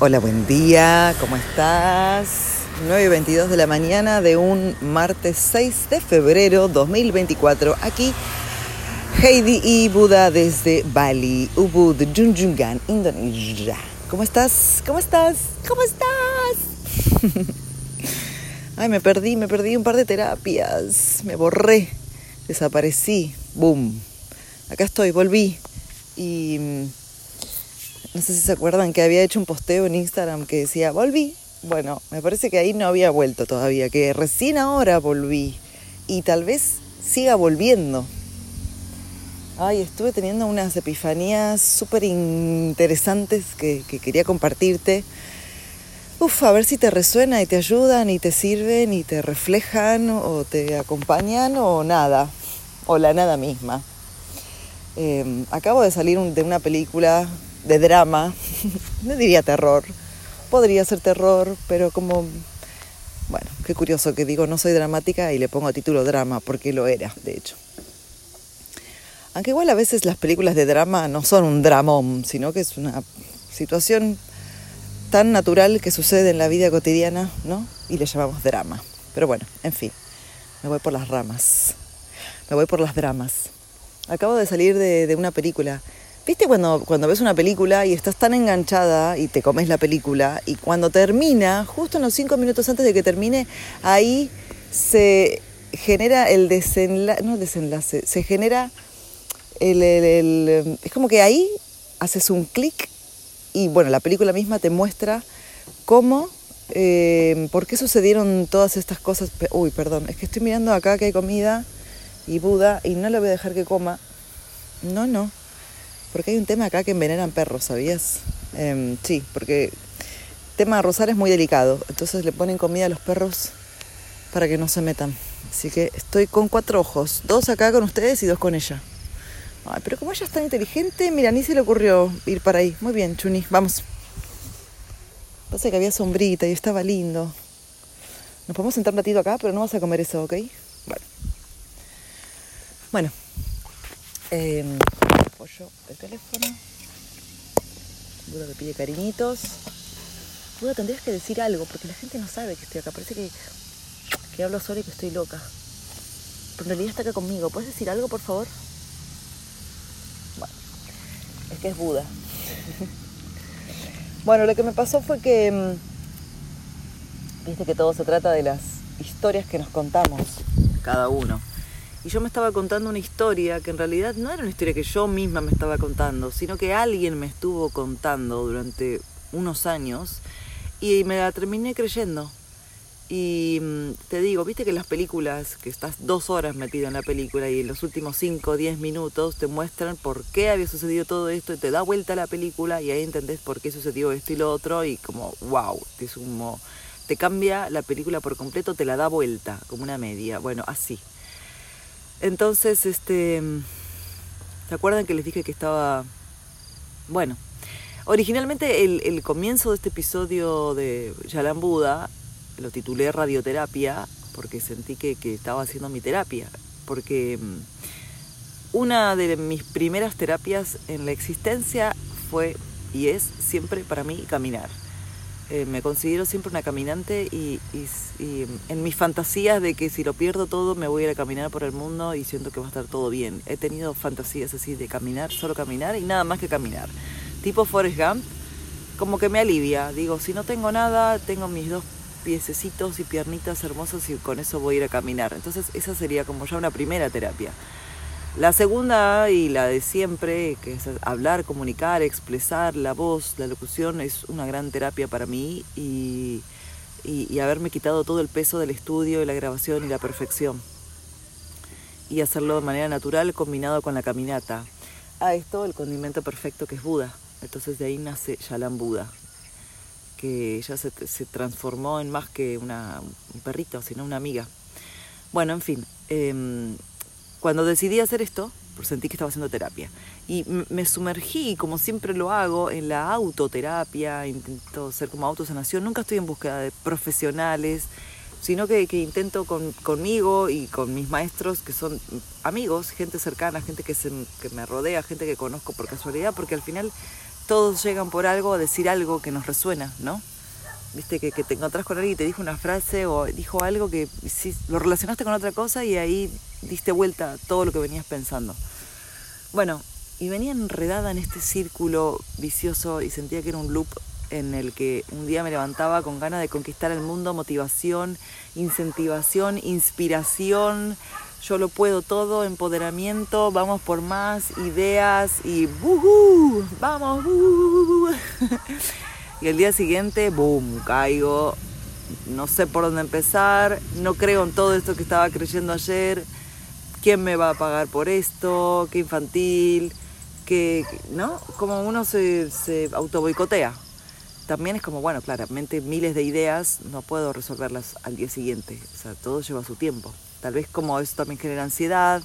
Hola, buen día, ¿cómo estás? 9 y 22 de la mañana de un martes 6 de febrero 2024. Aquí Heidi y Buda desde Bali, Ubud, Junjungan, Indonesia. ¿Cómo estás? ¿Cómo estás? ¿Cómo estás? Ay, me perdí, me perdí un par de terapias. Me borré, desaparecí. Boom. Acá estoy, volví. Y mm, no sé si se acuerdan que había hecho un posteo en Instagram que decía, volví. Bueno, me parece que ahí no había vuelto todavía, que recién ahora volví. Y tal vez siga volviendo. Ay, estuve teniendo unas epifanías súper interesantes que, que, quería compartirte. Uf, a ver si te resuena y te ayudan y te sirven y te reflejan o te acompañan o nada, o la nada misma. Eh, acabo de salir de una película de drama, no diría terror, podría ser terror, pero como, bueno, qué curioso que digo no soy dramática y le pongo título drama, porque lo era, de hecho. Aunque igual a veces las películas de drama no son un dramón, sino que es una situación tan natural que sucede en la vida cotidiana, ¿no? Y le llamamos drama. Pero bueno, en fin, me voy por las ramas, me voy por las dramas. Acabo de salir de una película ¿Viste cuando, cuando ves una película y estás tan enganchada y te comes la película y cuando termina, justo en los cinco minutos antes de que termine, ahí se genera el desenlace, no el desenlace, se genera el, el, es como que ahí haces un clic y bueno, la película misma te muestra cómo, eh, por qué sucedieron todas estas cosas. Uy, perdón, es que estoy mirando acá que hay comida y Buda y no le voy a dejar que coma. No, no. Porque hay un tema acá que envenenan perros, ¿sabías? Eh, sí, porque el tema rosar es muy delicado. Entonces le ponen comida a los perros para que no se metan. Así que estoy con cuatro ojos. Dos acá con ustedes y dos con ella. Ay, pero como ella es tan inteligente, mira, ni se le ocurrió ir para ahí. Muy bien, Chuni, vamos. Pasa que había sombrita y estaba lindo. Nos podemos sentar un ratito acá, pero no vas a comer eso, ¿ok? Bueno. Bueno. Eh, apoyo el teléfono. Buda me pide cariñitos. Buda, tendrías que decir algo, porque la gente no sabe que estoy acá. Parece que, que hablo sola y que estoy loca. Pero en realidad está acá conmigo. ¿Puedes decir algo, por favor? Bueno, es que es Buda. bueno, lo que me pasó fue que... Viste que todo se trata de las historias que nos contamos cada uno. Y yo me estaba contando una historia que en realidad no era una historia que yo misma me estaba contando, sino que alguien me estuvo contando durante unos años y me la terminé creyendo. Y te digo, viste que las películas, que estás dos horas metido en la película y en los últimos cinco o diez minutos te muestran por qué había sucedido todo esto y te da vuelta la película y ahí entendés por qué sucedió esto y lo otro y como, wow, te sumo, te cambia la película por completo, te la da vuelta, como una media. Bueno, así. Entonces, este, ¿se acuerdan que les dije que estaba, bueno, originalmente el, el comienzo de este episodio de Yalan Buda lo titulé radioterapia porque sentí que, que estaba haciendo mi terapia, porque una de mis primeras terapias en la existencia fue y es siempre para mí caminar. Eh, me considero siempre una caminante y, y, en mis fantasías de que si lo pierdo todo me voy a ir a caminar por el mundo y siento que va a estar todo bien. He tenido fantasías así de caminar, solo caminar y nada más que caminar. Tipo Forrest Gump, como que me alivia. Digo, si no tengo nada, tengo mis dos piececitos y piernitas hermosas y con eso voy a ir a caminar. Entonces esa sería como ya una primera terapia. La segunda y la de siempre, que es hablar, comunicar, expresar la voz, la locución, es una gran terapia para mí y, y, y, haberme quitado todo el peso del estudio y la grabación y la perfección. Y hacerlo de manera natural combinado con la caminata. A esto el condimento perfecto que es Buda. Entonces de ahí nace Yalan Buda, que ya se, se transformó en más que una, un perrito, sino una amiga. Bueno, en fin. Eh, cuando decidí hacer esto, pues sentí que estaba haciendo terapia. Y me sumergí, como siempre lo hago, en la autoterapia, intento ser como autosanación. Nunca estoy en búsqueda de profesionales, sino que, que intento con, conmigo y con mis maestros, que son amigos, gente cercana, gente que, se, que me rodea, gente que conozco por casualidad, porque al final todos llegan por algo a decir algo que nos resuena, ¿no? Viste que, te encontrás con alguien y te dijo una frase o dijo algo que lo relacionaste con otra cosa y ahí diste vuelta a todo lo que venías pensando. Bueno, y venía enredada en este círculo vicioso y sentía que era un loop en el que un día me levantaba con ganas de conquistar el mundo, motivación, incentivación, inspiración, yo lo puedo todo, empoderamiento, vamos por más ideas y ¡buhu! ¡Vamos! y el día siguiente, ¡boom! Caigo, no sé por dónde empezar, no creo en todo esto que estaba creyendo ayer, ¿quién me va a pagar por esto? ¿Qué infantil? que, ¿no? Como uno se, se auto boicotea. También es como, bueno, claramente miles de ideas no puedo resolverlas al día siguiente. O sea, todo lleva su tiempo. Tal vez como eso también genera ansiedad,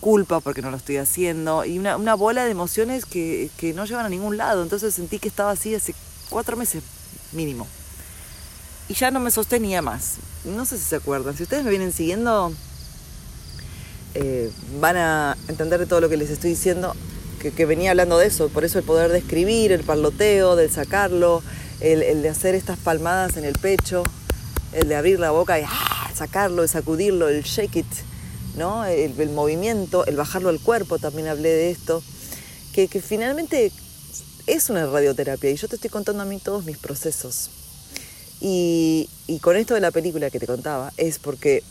culpa porque no lo estoy haciendo y una, una bola de emociones que, que no llevan a ningún lado. Entonces sentí que estaba así hace cuatro meses mínimo. Y ya no me sostenía más. No sé si se acuerdan. Si ustedes me vienen siguiendo, eh, van a entender de todo lo que les estoy diciendo que, venía hablando de eso, por eso el poder de escribir, el parloteo, del sacarlo, el, de hacer estas palmadas en el pecho, el de abrir la boca y ¡ah! sacarlo, el sacudirlo, el shake it, ¿no? El, movimiento, el bajarlo al cuerpo, también hablé de esto, que finalmente es una radioterapia y yo te estoy contando a mí todos mis procesos. Y, con esto de la película que te contaba, es porque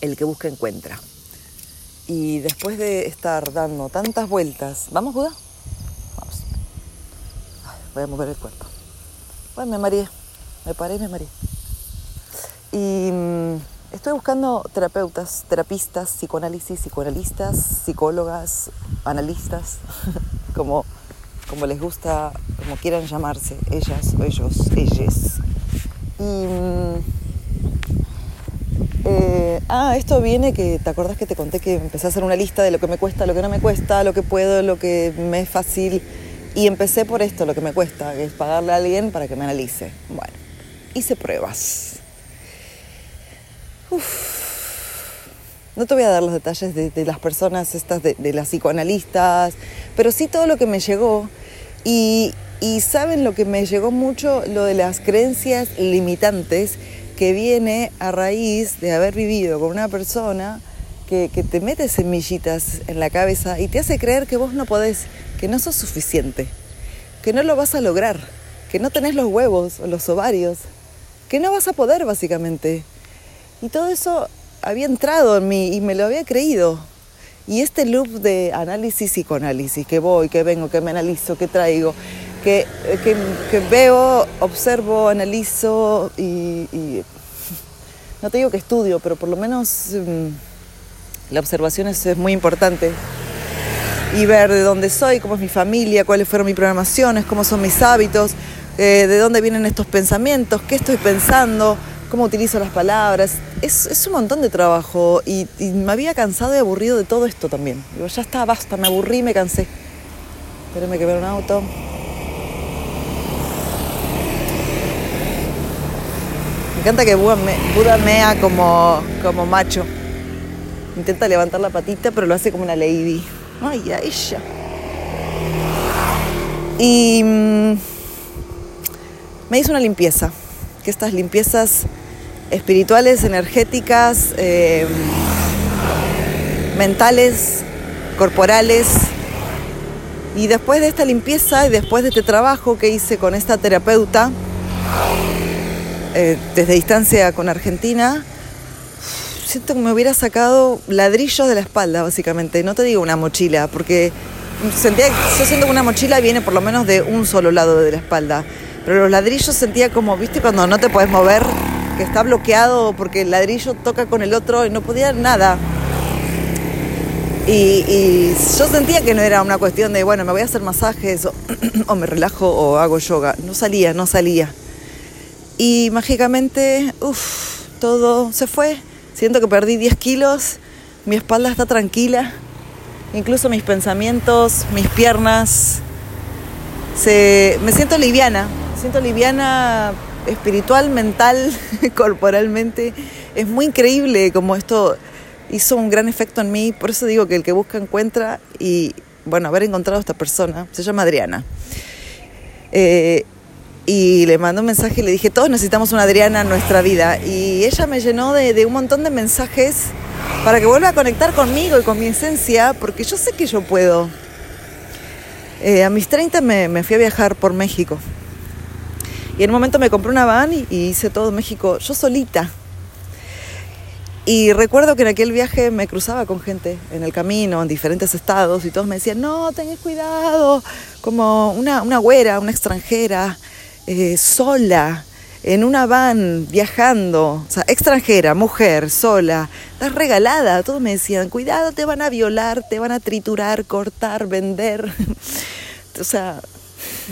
el que busca encuentra. Y después de estar dando tantas vueltas, ¿vamos, Buda? Vamos. voy a mover el cuerpo. Bueno, me mareé. Me paré y me mareé. Y mm, estoy buscando terapeutas, terapistas, psicoanálisis, psicoanalistas, psicólogas, analistas, como, como les gusta, como quieran llamarse, ellas o ellos, ellas. Y mm, eh, ah, esto viene que, ¿te acuerdas que te conté que empecé a hacer una lista de lo que me cuesta, lo que no me cuesta, lo que puedo, lo que me es fácil? Y empecé por esto, lo que me cuesta, que es pagarle a alguien para que me analice. Bueno, hice pruebas. No te voy a dar los detalles de, las personas estas, de, las psicoanalistas, pero sí todo lo que me llegó. Y, saben lo que me llegó mucho, lo de las creencias limitantes que viene a raíz de haber vivido con una persona que, te mete semillitas en la cabeza y te hace creer que vos no podés, que no sos suficiente, que no lo vas a lograr, que no tenés los huevos o los ovarios, que no vas a poder básicamente. Y todo eso había entrado en mí y me lo había creído. Y este loop de análisis y psicoanálisis, que voy, que vengo, que me analizo, que traigo, que, veo, observo, analizo y, no te digo que estudio, pero por lo menos mm, la observación es, muy importante. Y ver de dónde soy, cómo es mi familia, cuáles fueron mis programaciones, cómo son mis hábitos, eh, de dónde vienen estos pensamientos, qué estoy pensando, cómo utilizo las palabras. Es, un montón de trabajo y, me había cansado y aburrido de todo esto también. Digo, ya está, basta, me aburrí, me cansé. Espérenme que ver un auto. Me encanta que Buda, mea como, como macho. Intenta levantar la patita, pero lo hace como una lady. Ay, ya ella. Y mm, me hizo una limpieza. Que estas limpiezas espirituales, energéticas, em, mentales, corporales. Y después de esta limpieza y después de este trabajo que hice con esta terapeuta, eh, desde distancia con Argentina, siento que me hubiera sacado ladrillos de la espalda, básicamente. No te digo una mochila, porque sentía yo siento que una mochila viene por lo menos de un solo lado de la espalda. Pero los ladrillos sentía como, viste, cuando no te puedes mover, que está bloqueado porque el ladrillo toca con el otro y no podía nada. Y, yo sentía que no era una cuestión de, bueno, me voy a hacer masajes o, o me relajo o hago yoga. No salía, no salía. Y mágicamente, uff, todo se fue. Siento que perdí 10 kilos, mi espalda está tranquila, incluso mis pensamientos, mis piernas. Se, me siento liviana, siento liviana espiritual, mental, corporalmente. Es muy increíble como esto hizo un gran efecto en mí. Por eso digo que el que busca encuentra y bueno, haber encontrado a esta persona, se llama Adriana. Eh, y le mandé un mensaje y le dije, todos necesitamos una Adriana en nuestra vida. Y ella me llenó de, un montón de mensajes para que vuelva a conectar conmigo y con mi esencia, porque yo sé que yo puedo. Eh, a mis 30 me, me, fui a viajar por México. Y en un momento me compré una van y, hice todo México yo solita. Y recuerdo que en aquel viaje me cruzaba con gente en el camino, en diferentes estados, y todos me decían, no, tenés cuidado, como una, una güera, una extranjera, eh, sola, en una van, viajando, o sea, extranjera, mujer, sola, estás regalada, todos me decían, cuidado, te van a violar, te van a triturar, cortar, vender, o sea,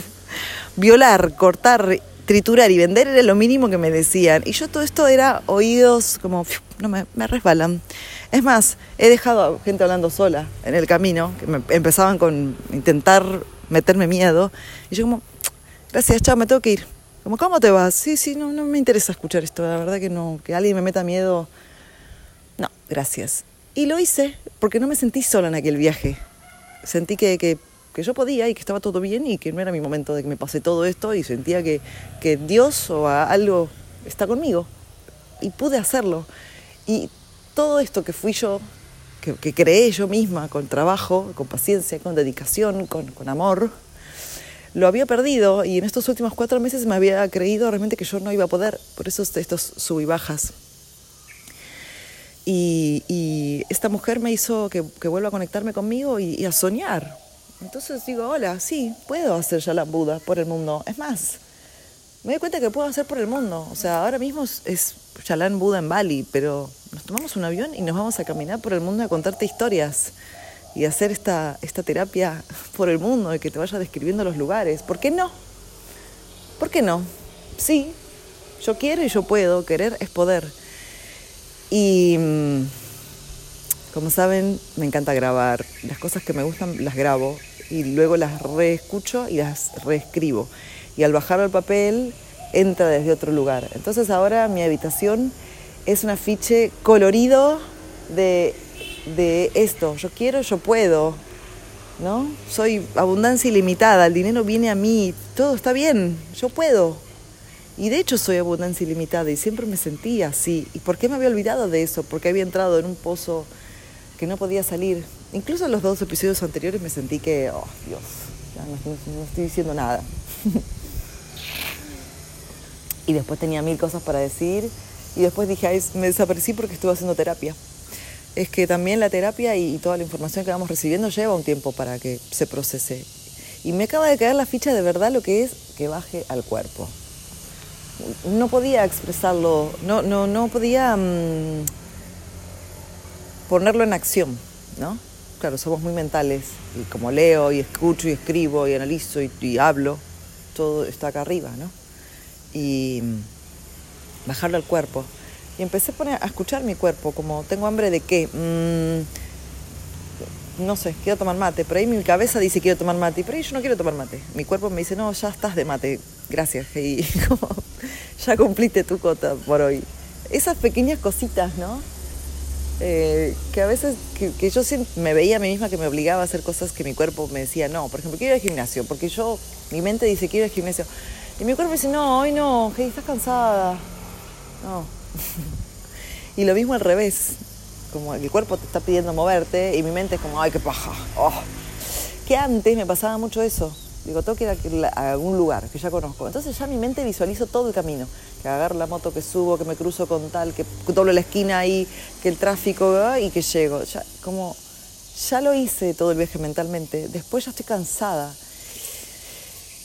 violar, cortar, triturar y vender era lo mínimo que me decían. Y yo todo esto era oídos como, no me, me resbalan. Es más, he dejado a gente hablando sola en el camino, que me empezaban con intentar meterme miedo. Y yo como, gracias, chao, me tengo que ir. Como, ¿cómo te vas? Sí, sí, no, no me interesa escuchar esto, la verdad que no, que alguien me meta miedo. No, gracias. Y lo hice porque no me sentí sola en aquel viaje. Sentí que, que, que, yo podía y que estaba todo bien y que no era mi momento de que me pase todo esto y sentía que, que Dios o algo está conmigo. Y pude hacerlo. Y todo esto que fui yo, que, que creé yo misma, con trabajo, con paciencia, con dedicación, con, con amor, lo había perdido y en estos últimos cuatro meses me había creído realmente que yo no iba a poder, por eso estos sub y bajas. Y, esta mujer me hizo que, vuelva a conectarme conmigo y, a soñar. Entonces digo, hola, sí, puedo hacer ya Buda por el mundo. Es más, me doy cuenta que puedo hacer por el mundo. O sea, ahora mismo es Shalan Buda en Bali, pero nos tomamos un avión y nos vamos a caminar por el mundo a contarte historias y hacer esta, esta terapia por el mundo y que te vaya describiendo los lugares. ¿Por qué no? ¿Por qué no? Sí, yo quiero y yo puedo, querer es poder. Y mm, como saben, me encanta grabar. Las cosas que me gustan las grabo y luego las reescucho y las reescribo. Y al bajar al papel entra desde otro lugar. Entonces ahora mi habitación es un afiche colorido de de esto, yo quiero, yo puedo, ¿no? Soy abundancia ilimitada, el dinero viene a mí, todo está bien, yo puedo. Y de hecho soy abundancia ilimitada y siempre me sentí así. ¿Y por qué me había olvidado de eso? Porque había entrado en un pozo que no podía salir. Incluso en los dos episodios anteriores me sentí que, oh Dios, ya no, estoy diciendo nada. y después tenía mil cosas para decir y después dije, me desaparecí porque estuve haciendo terapia es que también la terapia y toda la información que vamos recibiendo lleva un tiempo para que se procese. Y me acaba de caer la ficha de verdad lo que es que baje al cuerpo. No podía expresarlo, no, no, no podía mm, ponerlo en acción, ¿no? Claro, somos muy mentales y como leo y escucho y escribo y analizo y, hablo, todo está acá arriba, ¿no? Y mm, bajarlo al cuerpo. Y empecé a, escuchar mi cuerpo, como, ¿tengo hambre de qué? Mm, no sé, quiero tomar mate. Por ahí mi cabeza dice quiero tomar mate, por ahí yo no quiero tomar mate. Mi cuerpo me dice, no, ya estás de mate, gracias, y ya cumpliste tu cota por hoy. Esas pequeñas cositas, ¿no? Eh, que a veces que, que, yo me veía a mí misma que me obligaba a hacer cosas que mi cuerpo me decía no. Por ejemplo, quiero ir al gimnasio, porque yo, mi mente dice quiero ir al gimnasio. Y mi cuerpo dice, no, hoy no, hey, estás cansada. No, y lo mismo al revés, como el cuerpo te está pidiendo moverte y mi mente es como, ay, qué paja. Oh. Que antes me pasaba mucho eso. Digo, tengo que ir a, algún lugar que ya conozco. Entonces ya mi mente visualizo todo el camino. Que agarro la moto, que subo, que me cruzo con tal, que doblo la esquina ahí, que el tráfico y que llego. Ya, como, ya lo hice todo el viaje mentalmente. Después ya estoy cansada.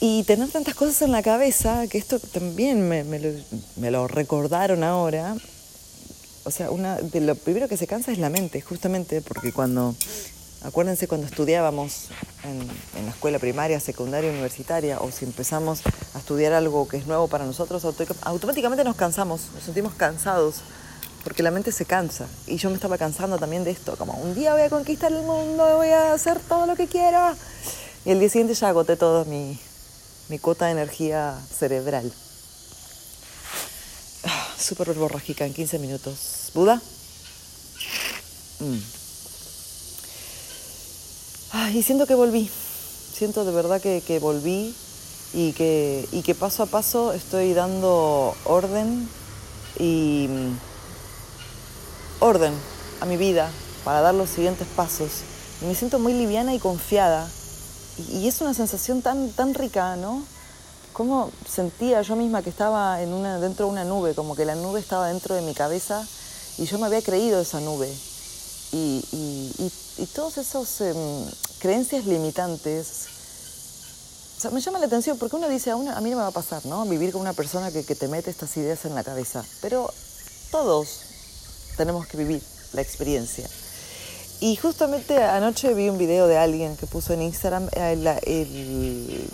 Y tener tantas cosas en la cabeza, que esto también me, me, lo, recordaron ahora, o sea, una, de lo primero que se cansa es la mente, justamente porque cuando, acuérdense cuando estudiábamos en, la escuela primaria, secundaria, universitaria, o si empezamos a estudiar algo que es nuevo para nosotros, automáticamente nos cansamos, nos sentimos cansados, porque la mente se cansa. Y yo me estaba cansando también de esto, como un día voy a conquistar el mundo, voy a hacer todo lo que quiera. Y el día siguiente ya agoté todo mi, mi cuota de energía cerebral. Ah, Súper borrágica en 15 minutos. ¿Buda? Mm. Y siento que volví, siento de verdad que, que volví y que, y que paso a paso estoy dando orden y mm, orden a mi vida para dar los siguientes pasos. Y me siento muy liviana y confiada. Y, es una sensación tan, tan rica, ¿no? Como sentía yo misma que estaba en una, dentro de una nube, como que la nube estaba dentro de mi cabeza y yo me había creído esa nube. Y, y, y todos esos em, creencias limitantes o sea, me llama la atención porque uno dice, a, a mí no me va a pasar, ¿no? Vivir con una persona que, te mete estas ideas en la cabeza. Pero todos tenemos que vivir la experiencia. Y justamente anoche vi un video de alguien que puso en Instagram eh, el, el,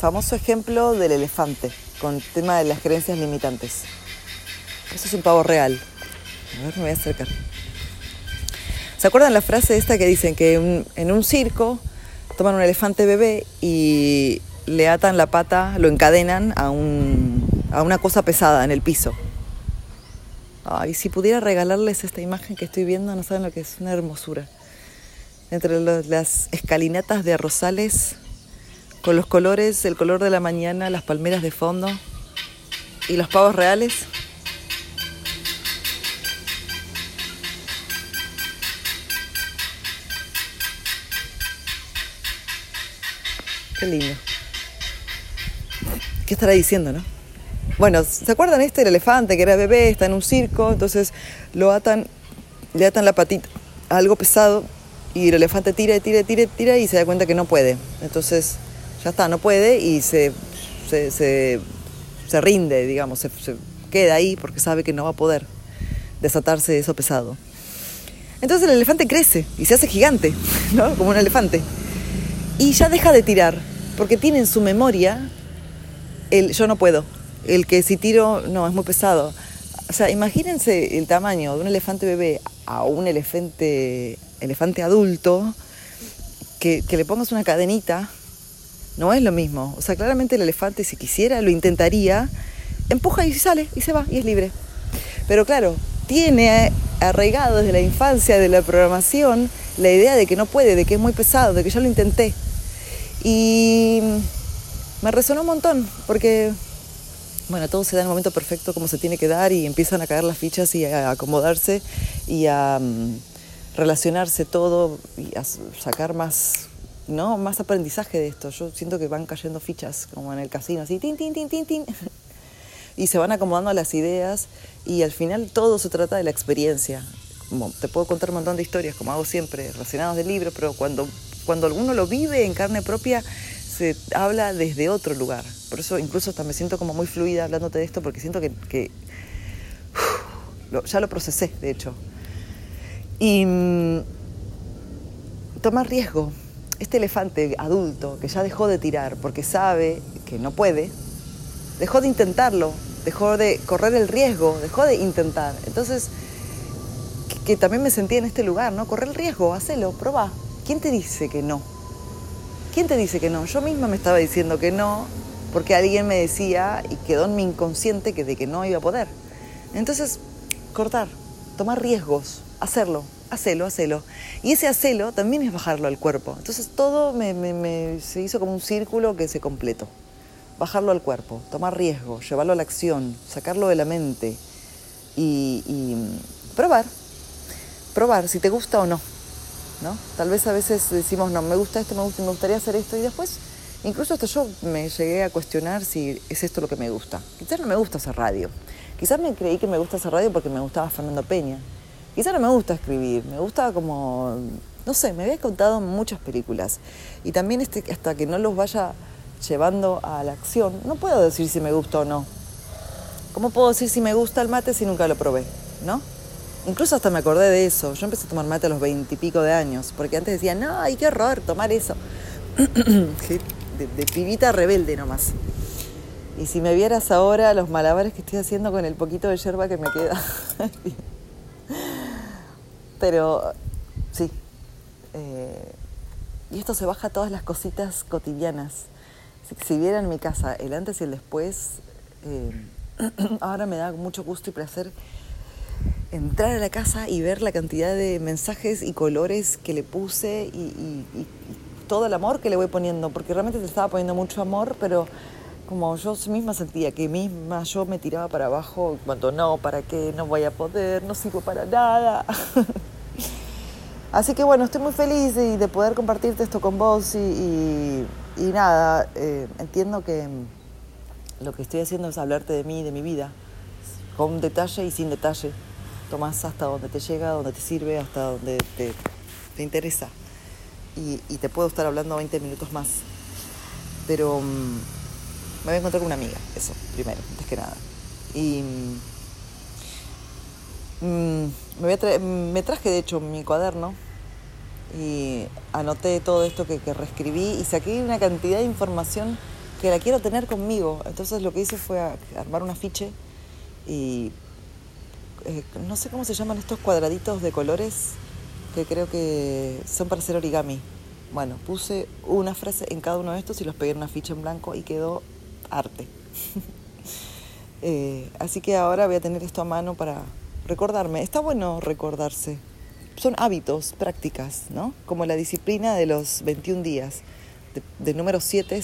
famoso ejemplo del elefante con el tema de las creencias limitantes. Eso es un pavo real. A ver, me voy a acercar. ¿Se acuerdan la frase esta que dicen que en un circo toman un elefante bebé y le atan la pata, lo encadenan a, un, a una cosa pesada en el piso. Ay, si pudiera regalarles esta imagen que estoy viendo, no saben lo que es, una hermosura. Entre las escalinatas de Rosales, con los colores, el color de la mañana, las palmeras de fondo y los pavos reales. Qué lindo. ¿Qué estará diciendo, no? Bueno, ¿se acuerdan este el elefante que era bebé, está en un circo, entonces lo atan, le atan la patita a algo pesado y el elefante tira tira tira tira y se da cuenta que no puede. Entonces ya está, no puede y se, se, se, rinde, digamos, se, queda ahí porque sabe que no va a poder desatarse de eso pesado. Entonces el elefante crece y se hace gigante, ¿no? Como un elefante. Y ya deja de tirar, porque tiene en su memoria el yo no puedo, el que si tiro, no, es muy pesado. O sea, imagínense el tamaño de un elefante bebé a un elefante, elefante adulto, que, que le pongas una cadenita, no es lo mismo. O sea, claramente el elefante, si quisiera, lo intentaría, empuja y sale, y se va, y es libre. Pero claro, tiene arraigado desde la infancia de la programación la idea de que no puede, de que es muy pesado, de que yo lo intenté. Y me resonó un montón, porque, bueno, todo se da en el momento perfecto como se tiene que dar y empiezan a caer las fichas y a acomodarse y a um, relacionarse todo y a sacar más, ¿no? más aprendizaje de esto. Yo siento que van cayendo fichas como en el casino, así, tin, tin, tin, tin, tin. y se van acomodando las ideas y al final todo se trata de la experiencia. Te puedo contar un montón de historias, como hago siempre, relacionadas del libro, pero cuando, cuando uno lo vive en carne propia, se habla desde otro lugar. Por eso incluso hasta me siento como muy fluida hablándote de esto porque siento que, ya lo procesé, de hecho. Y mm, toma riesgo. Este elefante adulto que ya dejó de tirar porque sabe que no puede, dejó de intentarlo, dejó de correr el riesgo, dejó de intentar. Entonces, que, también me sentía en este lugar, ¿no? Correr el riesgo, hacelo, probá. ¿Quién te dice que no? ¿Quién te dice que no? Yo misma me estaba diciendo que no porque alguien me decía y quedó en mi inconsciente que de que no iba a poder. Entonces, cortar, tomar riesgos, hacerlo, hacelo, hacelo. Y ese hacelo también es bajarlo al cuerpo. Entonces todo me, se hizo como un círculo que se completó. Bajarlo al cuerpo, tomar riesgo, llevarlo a la acción, sacarlo de la mente y probar. Probar si te gusta o no. ¿No? Tal vez a veces decimos, no, me gusta esto, me, gusta, me gustaría hacer esto y después, incluso hasta yo me llegué a cuestionar si es esto lo que me gusta. Quizás no me gusta hacer radio. Quizás me creí que me gusta hacer radio porque me gustaba Fernando Peña. Quizás no me gusta escribir, me gusta como, no sé, me había contado muchas películas y también este, hasta que no los vaya llevando a la acción, no puedo decir si me gusta o no. ¿Cómo puedo decir si me gusta el mate si nunca lo probé? ¿No? Incluso hasta me acordé de eso. Yo empecé a tomar mate a los veintipico de años, porque antes decía, no, ay, qué horror tomar eso. de, de, pibita rebelde nomás. Y si me vieras ahora los malabares que estoy haciendo con el poquito de yerba que me queda. Pero sí. Eh, y esto se baja a todas las cositas cotidianas. Si, si, vieran mi casa el antes y el después, eh, ahora me da mucho gusto y placer entrar a la casa y ver la cantidad de mensajes y colores que le puse y, todo el amor que le voy poniendo, porque realmente te estaba poniendo mucho amor, pero como yo misma sentía que misma yo me tiraba para abajo cuando no, ¿para qué? No voy a poder, no sirvo para nada. Así que bueno, estoy muy feliz de, poder compartirte esto con vos y, nada, eh, entiendo que lo que estoy haciendo es hablarte de mí, de mi vida, con detalle y sin detalle tomás hasta donde te llega, donde te sirve, hasta donde te, interesa. Y, te puedo estar hablando 20 minutos más. Pero mm, me voy a encontrar con una amiga, eso, primero, antes que nada. Y mm, me, me, traje, de hecho, mi cuaderno y anoté todo esto que, que reescribí y saqué una cantidad de información que la quiero tener conmigo. Entonces lo que hice fue armar un afiche y eh, no sé cómo se llaman estos cuadraditos de colores que creo que son para hacer origami. Bueno, puse una frase en cada uno de estos y los pegué en una ficha en blanco y quedó arte. Eh, así que ahora voy a tener esto a mano para recordarme. Está bueno recordarse. Son hábitos, prácticas, ¿no? Como la disciplina de los 21 días, de, número 7,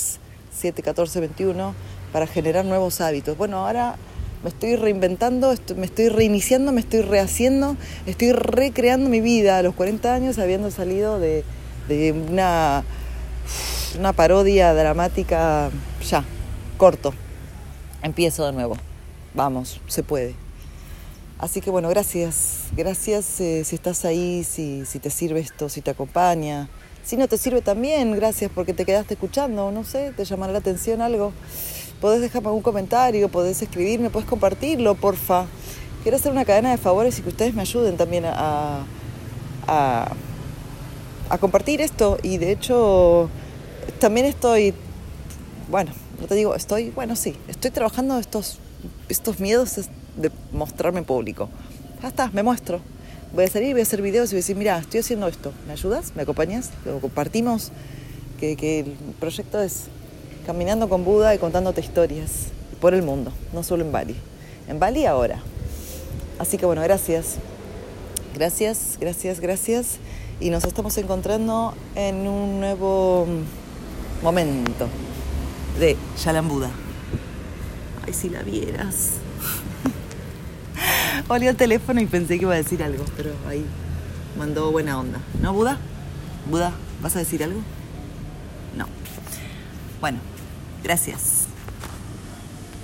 7, 14, 21, para generar nuevos hábitos. Bueno, ahora me estoy reinventando, me estoy reiniciando, me estoy rehaciendo, estoy recreando mi vida a los 40 años habiendo salido de, una, parodia dramática ya, corto. Empiezo de nuevo. Vamos, se puede. Así que bueno, gracias. Gracias eh, si estás ahí, si, si te sirve esto, si te acompaña. Si no te sirve también, gracias porque te quedaste escuchando, no sé, te llamará la atención algo podés dejarme algún comentario, podés escribirme, podés compartirlo, porfa. Quiero hacer una cadena de favores y que ustedes me ayuden también a, a, compartir esto. Y de hecho, también estoy, bueno, no te digo, estoy, bueno, sí, estoy trabajando estos, estos miedos de mostrarme en público. Ya está, me muestro. Voy a salir, voy a hacer videos y voy a decir, mira, estoy haciendo esto. ¿Me ayudas? ¿Me acompañas? ¿Lo compartimos? Que, que el proyecto es caminando con Buda y contándote historias por el mundo, no solo en Bali. En Bali ahora. Así que bueno, gracias. Gracias, gracias, gracias. Y nos estamos encontrando en un nuevo momento de Shalam Buda. Ay, si la vieras. Olí el teléfono y pensé que iba a decir algo, pero ahí mandó buena onda. ¿No, Buda? Buda, ¿vas a decir algo? No. Bueno, Gracias.